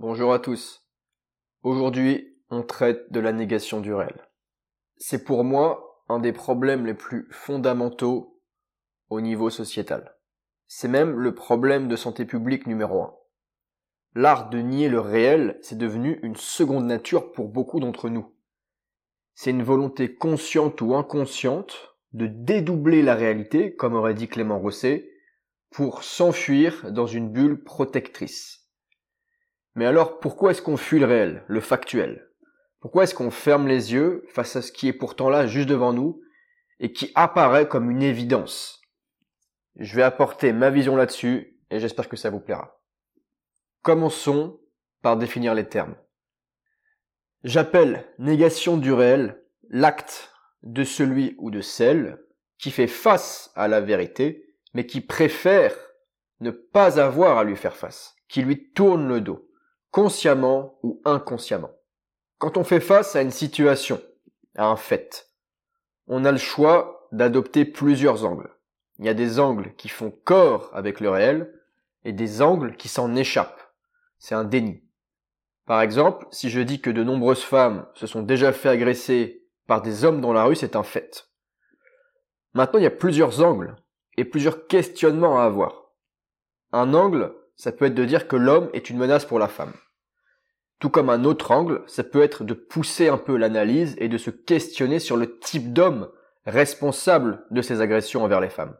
Bonjour à tous. Aujourd'hui, on traite de la négation du réel. C'est pour moi un des problèmes les plus fondamentaux au niveau sociétal. C'est même le problème de santé publique numéro un. L'art de nier le réel, c'est devenu une seconde nature pour beaucoup d'entre nous. C'est une volonté consciente ou inconsciente de dédoubler la réalité, comme aurait dit Clément Rosset, pour s'enfuir dans une bulle protectrice. Mais alors, pourquoi est-ce qu'on fuit le réel, le factuel? Pourquoi est-ce qu'on ferme les yeux face à ce qui est pourtant là, juste devant nous, et qui apparaît comme une évidence? Je vais apporter ma vision là-dessus, et j'espère que ça vous plaira. Commençons par définir les termes. J'appelle négation du réel l'acte de celui ou de celle qui fait face à la vérité, mais qui préfère ne pas avoir à lui faire face, qui lui tourne le dos consciemment ou inconsciemment. Quand on fait face à une situation, à un fait, on a le choix d'adopter plusieurs angles. Il y a des angles qui font corps avec le réel et des angles qui s'en échappent. C'est un déni. Par exemple, si je dis que de nombreuses femmes se sont déjà fait agresser par des hommes dans la rue, c'est un fait. Maintenant, il y a plusieurs angles et plusieurs questionnements à avoir. Un angle, ça peut être de dire que l'homme est une menace pour la femme. Tout comme un autre angle, ça peut être de pousser un peu l'analyse et de se questionner sur le type d'homme responsable de ces agressions envers les femmes.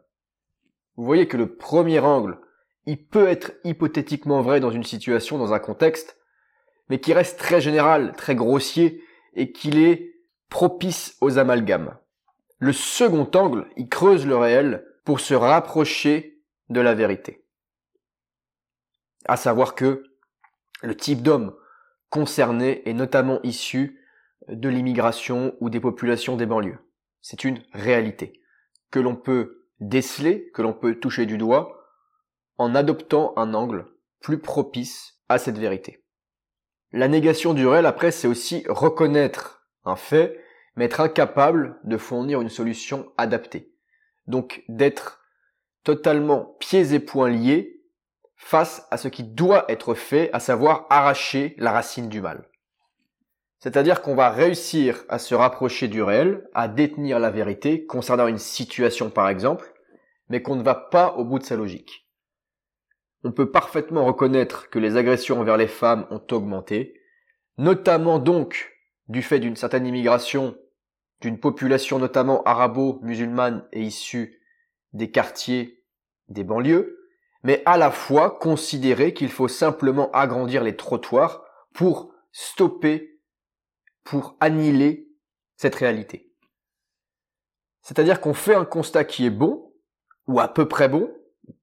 Vous voyez que le premier angle, il peut être hypothétiquement vrai dans une situation, dans un contexte, mais qui reste très général, très grossier, et qu'il est propice aux amalgames. Le second angle, il creuse le réel pour se rapprocher de la vérité à savoir que le type d'homme concerné est notamment issu de l'immigration ou des populations des banlieues. C'est une réalité que l'on peut déceler, que l'on peut toucher du doigt, en adoptant un angle plus propice à cette vérité. La négation du réel, après, c'est aussi reconnaître un fait, mais être incapable de fournir une solution adaptée. Donc d'être totalement pieds et poings liés face à ce qui doit être fait, à savoir arracher la racine du mal. C'est-à-dire qu'on va réussir à se rapprocher du réel, à détenir la vérité concernant une situation par exemple, mais qu'on ne va pas au bout de sa logique. On peut parfaitement reconnaître que les agressions envers les femmes ont augmenté, notamment donc du fait d'une certaine immigration d'une population notamment arabo-musulmane et issue des quartiers des banlieues, mais à la fois considérer qu'il faut simplement agrandir les trottoirs pour stopper, pour annihiler cette réalité. C'est-à-dire qu'on fait un constat qui est bon, ou à peu près bon,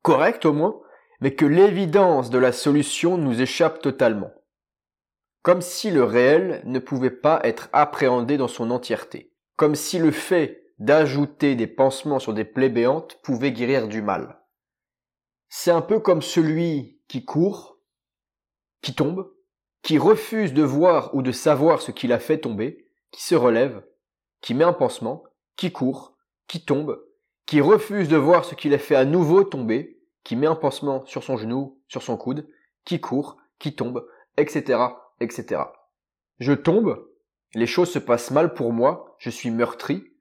correct au moins, mais que l'évidence de la solution nous échappe totalement. Comme si le réel ne pouvait pas être appréhendé dans son entièreté. Comme si le fait d'ajouter des pansements sur des plaies pouvait guérir du mal. C'est un peu comme celui qui court, qui tombe, qui refuse de voir ou de savoir ce qu'il a fait tomber, qui se relève, qui met un pansement, qui court, qui tombe, qui refuse de voir ce qu'il a fait à nouveau tomber, qui met un pansement sur son genou, sur son coude, qui court, qui tombe, etc., etc. Je tombe, les choses se passent mal pour moi, je suis meurtri,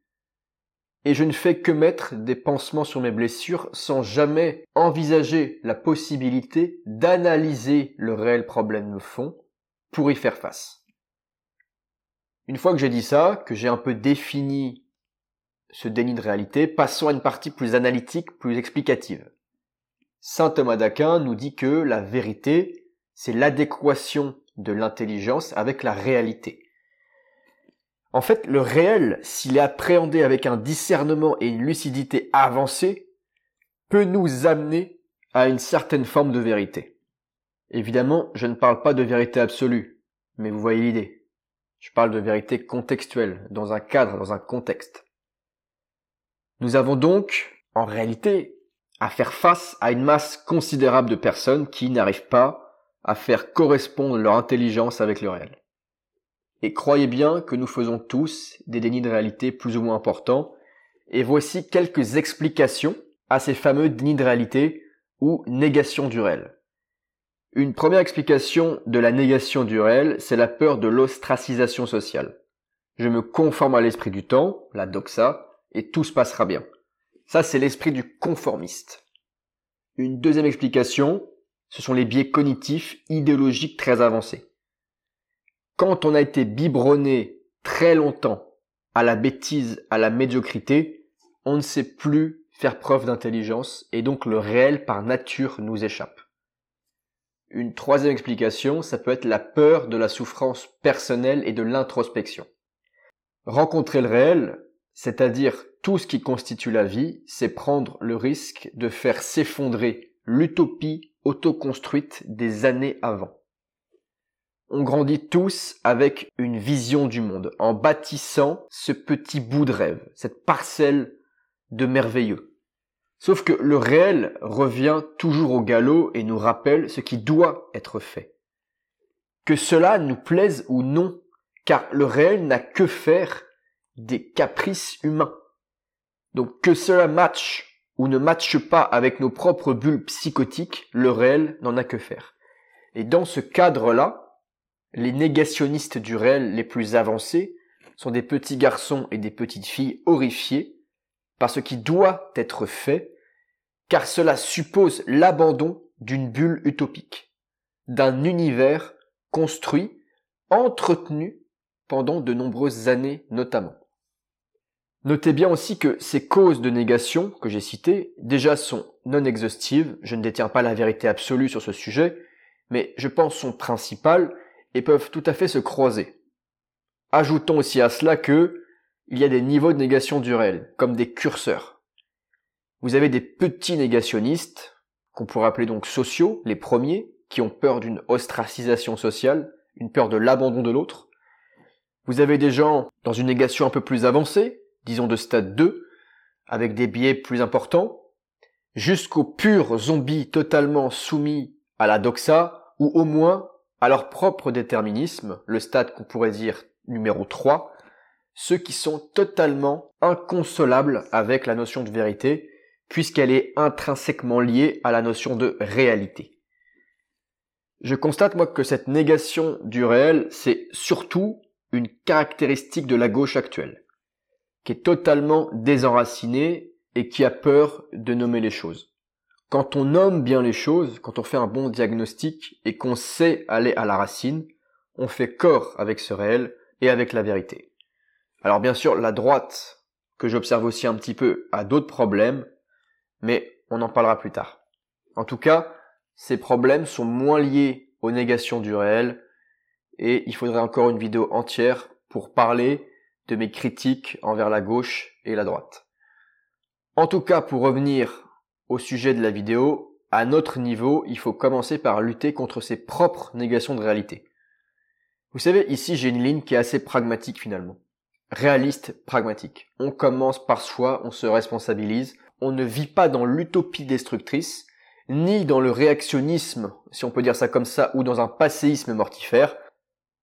et je ne fais que mettre des pansements sur mes blessures sans jamais envisager la possibilité d'analyser le réel problème de fond pour y faire face. Une fois que j'ai dit ça, que j'ai un peu défini ce déni de réalité, passons à une partie plus analytique, plus explicative. Saint Thomas d'Aquin nous dit que la vérité, c'est l'adéquation de l'intelligence avec la réalité. En fait, le réel, s'il est appréhendé avec un discernement et une lucidité avancée, peut nous amener à une certaine forme de vérité. Évidemment, je ne parle pas de vérité absolue, mais vous voyez l'idée. Je parle de vérité contextuelle, dans un cadre, dans un contexte. Nous avons donc, en réalité, à faire face à une masse considérable de personnes qui n'arrivent pas à faire correspondre leur intelligence avec le réel. Et croyez bien que nous faisons tous des dénis de réalité plus ou moins importants, et voici quelques explications à ces fameux dénis de réalité ou négation du réel. Une première explication de la négation du réel, c'est la peur de l'ostracisation sociale. Je me conforme à l'esprit du temps, la doxa, et tout se passera bien. Ça, c'est l'esprit du conformiste. Une deuxième explication, ce sont les biais cognitifs idéologiques très avancés. Quand on a été biberonné très longtemps à la bêtise, à la médiocrité, on ne sait plus faire preuve d'intelligence et donc le réel par nature nous échappe. Une troisième explication, ça peut être la peur de la souffrance personnelle et de l'introspection. Rencontrer le réel, c'est-à-dire tout ce qui constitue la vie, c'est prendre le risque de faire s'effondrer l'utopie autoconstruite des années avant. On grandit tous avec une vision du monde, en bâtissant ce petit bout de rêve, cette parcelle de merveilleux. Sauf que le réel revient toujours au galop et nous rappelle ce qui doit être fait. Que cela nous plaise ou non, car le réel n'a que faire des caprices humains. Donc que cela matche ou ne matche pas avec nos propres bulles psychotiques, le réel n'en a que faire. Et dans ce cadre-là, les négationnistes du réel les plus avancés sont des petits garçons et des petites filles horrifiés par ce qui doit être fait, car cela suppose l'abandon d'une bulle utopique, d'un univers construit, entretenu pendant de nombreuses années notamment. Notez bien aussi que ces causes de négation que j'ai citées déjà sont non exhaustives, je ne détiens pas la vérité absolue sur ce sujet, mais je pense sont principales et peuvent tout à fait se croiser. Ajoutons aussi à cela que il y a des niveaux de négation du comme des curseurs. Vous avez des petits négationnistes, qu'on pourrait appeler donc sociaux, les premiers, qui ont peur d'une ostracisation sociale, une peur de l'abandon de l'autre. Vous avez des gens dans une négation un peu plus avancée, disons de stade 2, avec des biais plus importants, jusqu'aux purs zombies totalement soumis à la doxa, ou au moins à leur propre déterminisme, le stade qu'on pourrait dire numéro 3, ceux qui sont totalement inconsolables avec la notion de vérité, puisqu'elle est intrinsèquement liée à la notion de réalité. Je constate moi que cette négation du réel, c'est surtout une caractéristique de la gauche actuelle, qui est totalement désenracinée et qui a peur de nommer les choses. Quand on nomme bien les choses, quand on fait un bon diagnostic et qu'on sait aller à la racine, on fait corps avec ce réel et avec la vérité. Alors bien sûr, la droite, que j'observe aussi un petit peu, a d'autres problèmes, mais on en parlera plus tard. En tout cas, ces problèmes sont moins liés aux négations du réel, et il faudrait encore une vidéo entière pour parler de mes critiques envers la gauche et la droite. En tout cas, pour revenir au sujet de la vidéo, à notre niveau, il faut commencer par lutter contre ses propres négations de réalité. Vous savez, ici j'ai une ligne qui est assez pragmatique finalement réaliste, pragmatique. On commence par soi, on se responsabilise, on ne vit pas dans l'utopie destructrice, ni dans le réactionnisme, si on peut dire ça comme ça, ou dans un passéisme mortifère.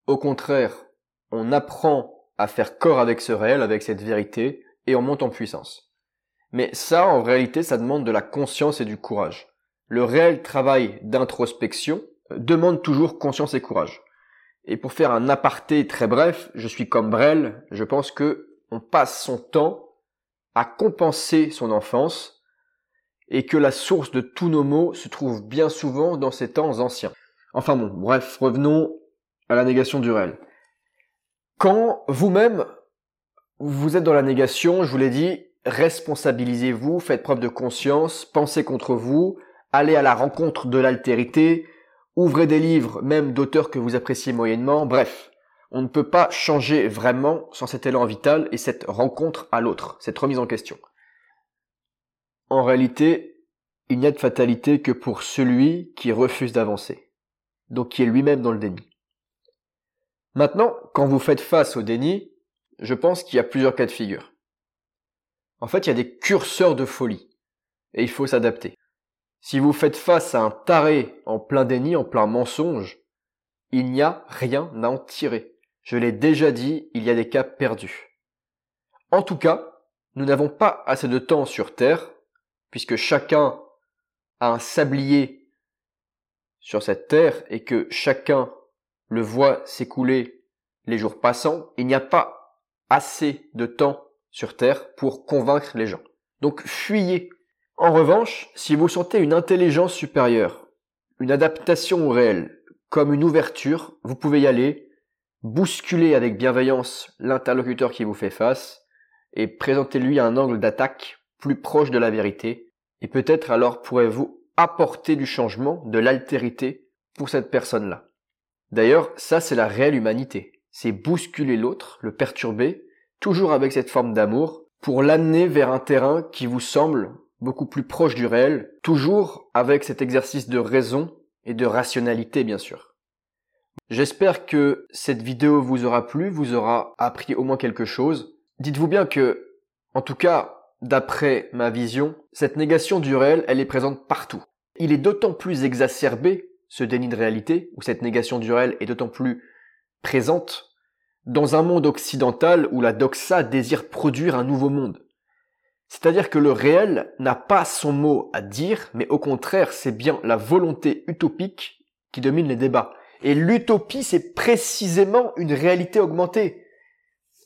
Au contraire, on apprend à faire corps avec ce réel, avec cette vérité, et on monte en puissance. Mais ça, en réalité, ça demande de la conscience et du courage. Le réel travail d'introspection demande toujours conscience et courage. Et pour faire un aparté très bref, je suis comme Brel, je pense que on passe son temps à compenser son enfance et que la source de tous nos maux se trouve bien souvent dans ces temps anciens. Enfin bon, bref, revenons à la négation du réel. Quand vous-même, vous êtes dans la négation, je vous l'ai dit, responsabilisez-vous, faites preuve de conscience, pensez contre vous, allez à la rencontre de l'altérité, ouvrez des livres même d'auteurs que vous appréciez moyennement, bref, on ne peut pas changer vraiment sans cet élan vital et cette rencontre à l'autre, cette remise en question. En réalité, il n'y a de fatalité que pour celui qui refuse d'avancer, donc qui est lui-même dans le déni. Maintenant, quand vous faites face au déni, je pense qu'il y a plusieurs cas de figure. En fait, il y a des curseurs de folie, et il faut s'adapter. Si vous faites face à un taré en plein déni, en plein mensonge, il n'y a rien à en tirer. Je l'ai déjà dit, il y a des cas perdus. En tout cas, nous n'avons pas assez de temps sur Terre, puisque chacun a un sablier sur cette terre et que chacun le voit s'écouler les jours passants, il n'y a pas assez de temps sur terre pour convaincre les gens. Donc fuyez. En revanche, si vous sentez une intelligence supérieure, une adaptation au réel, comme une ouverture, vous pouvez y aller, bousculer avec bienveillance l'interlocuteur qui vous fait face, et présentez-lui un angle d'attaque plus proche de la vérité, et peut-être alors pourrez-vous apporter du changement, de l'altérité pour cette personne-là. D'ailleurs, ça c'est la réelle humanité. C'est bousculer l'autre, le perturber, toujours avec cette forme d'amour, pour l'amener vers un terrain qui vous semble beaucoup plus proche du réel, toujours avec cet exercice de raison et de rationalité bien sûr. J'espère que cette vidéo vous aura plu, vous aura appris au moins quelque chose. Dites-vous bien que, en tout cas, d'après ma vision, cette négation du réel, elle est présente partout. Il est d'autant plus exacerbé, ce déni de réalité, ou cette négation du réel est d'autant plus présente, dans un monde occidental où la doxa désire produire un nouveau monde. C'est-à-dire que le réel n'a pas son mot à dire, mais au contraire, c'est bien la volonté utopique qui domine les débats. Et l'utopie, c'est précisément une réalité augmentée.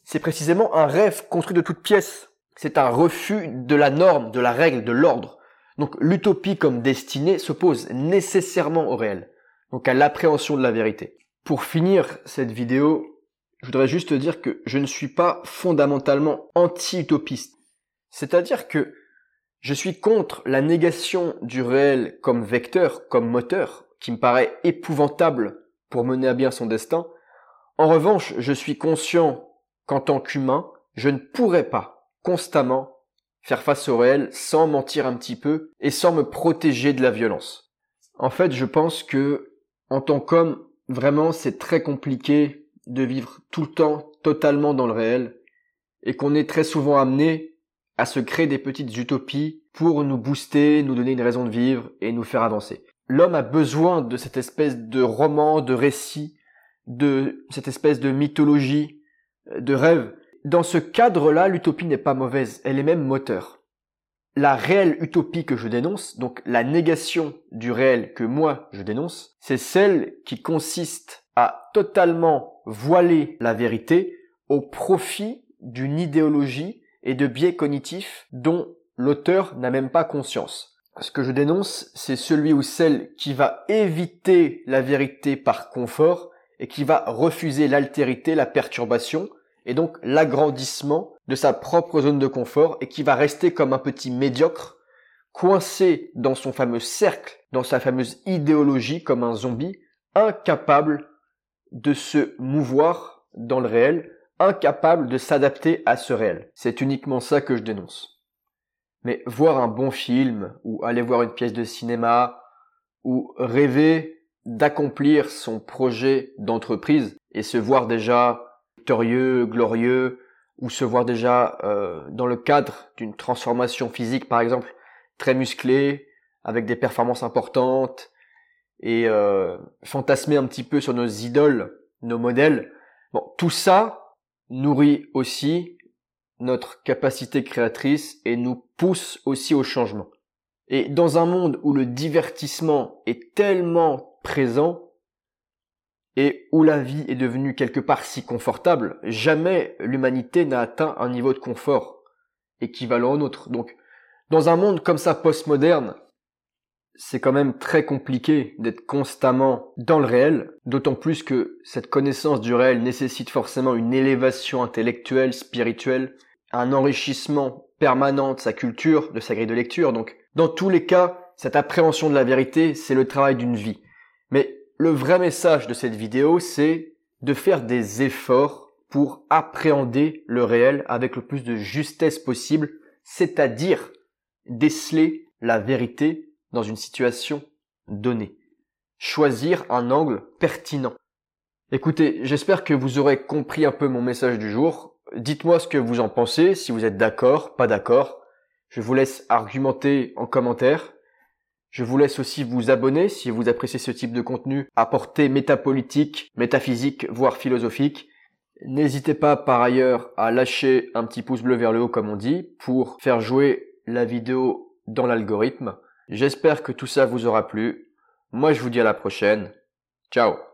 C'est précisément un rêve construit de toutes pièces. C'est un refus de la norme, de la règle, de l'ordre. Donc l'utopie comme destinée s'oppose nécessairement au réel, donc à l'appréhension de la vérité. Pour finir cette vidéo, je voudrais juste dire que je ne suis pas fondamentalement anti-utopiste. C'est-à-dire que je suis contre la négation du réel comme vecteur, comme moteur, qui me paraît épouvantable pour mener à bien son destin. En revanche, je suis conscient qu'en tant qu'humain, je ne pourrais pas constamment faire face au réel sans mentir un petit peu et sans me protéger de la violence. En fait, je pense que en tant qu'homme, vraiment, c'est très compliqué de vivre tout le temps totalement dans le réel et qu'on est très souvent amené à se créer des petites utopies pour nous booster, nous donner une raison de vivre et nous faire avancer l'homme a besoin de cette espèce de roman, de récit, de cette espèce de mythologie, de rêve. Dans ce cadre-là, l'utopie n'est pas mauvaise, elle est même moteur. La réelle utopie que je dénonce, donc la négation du réel que moi je dénonce, c'est celle qui consiste à totalement voiler la vérité au profit d'une idéologie et de biais cognitifs dont l'auteur n'a même pas conscience. Ce que je dénonce, c'est celui ou celle qui va éviter la vérité par confort et qui va refuser l'altérité, la perturbation et donc l'agrandissement de sa propre zone de confort et qui va rester comme un petit médiocre, coincé dans son fameux cercle, dans sa fameuse idéologie comme un zombie, incapable de se mouvoir dans le réel, incapable de s'adapter à ce réel. C'est uniquement ça que je dénonce. Mais voir un bon film, ou aller voir une pièce de cinéma, ou rêver d'accomplir son projet d'entreprise et se voir déjà victorieux, glorieux, ou se voir déjà euh, dans le cadre d'une transformation physique par exemple très musclée, avec des performances importantes, et euh, fantasmer un petit peu sur nos idoles, nos modèles. Bon, tout ça nourrit aussi notre capacité créatrice et nous pousse aussi au changement. Et dans un monde où le divertissement est tellement présent et où la vie est devenue quelque part si confortable, jamais l'humanité n'a atteint un niveau de confort équivalent au nôtre. Donc, dans un monde comme ça postmoderne, c'est quand même très compliqué d'être constamment dans le réel, d'autant plus que cette connaissance du réel nécessite forcément une élévation intellectuelle, spirituelle, un enrichissement permanent de sa culture, de sa grille de lecture. Donc, dans tous les cas, cette appréhension de la vérité, c'est le travail d'une vie. Mais le vrai message de cette vidéo, c'est de faire des efforts pour appréhender le réel avec le plus de justesse possible, c'est-à-dire déceler la vérité dans une situation donnée. Choisir un angle pertinent. Écoutez, j'espère que vous aurez compris un peu mon message du jour. Dites-moi ce que vous en pensez, si vous êtes d'accord, pas d'accord. Je vous laisse argumenter en commentaire. Je vous laisse aussi vous abonner si vous appréciez ce type de contenu à portée métapolitique, métaphysique, voire philosophique. N'hésitez pas par ailleurs à lâcher un petit pouce bleu vers le haut comme on dit pour faire jouer la vidéo dans l'algorithme. J'espère que tout ça vous aura plu. Moi je vous dis à la prochaine. Ciao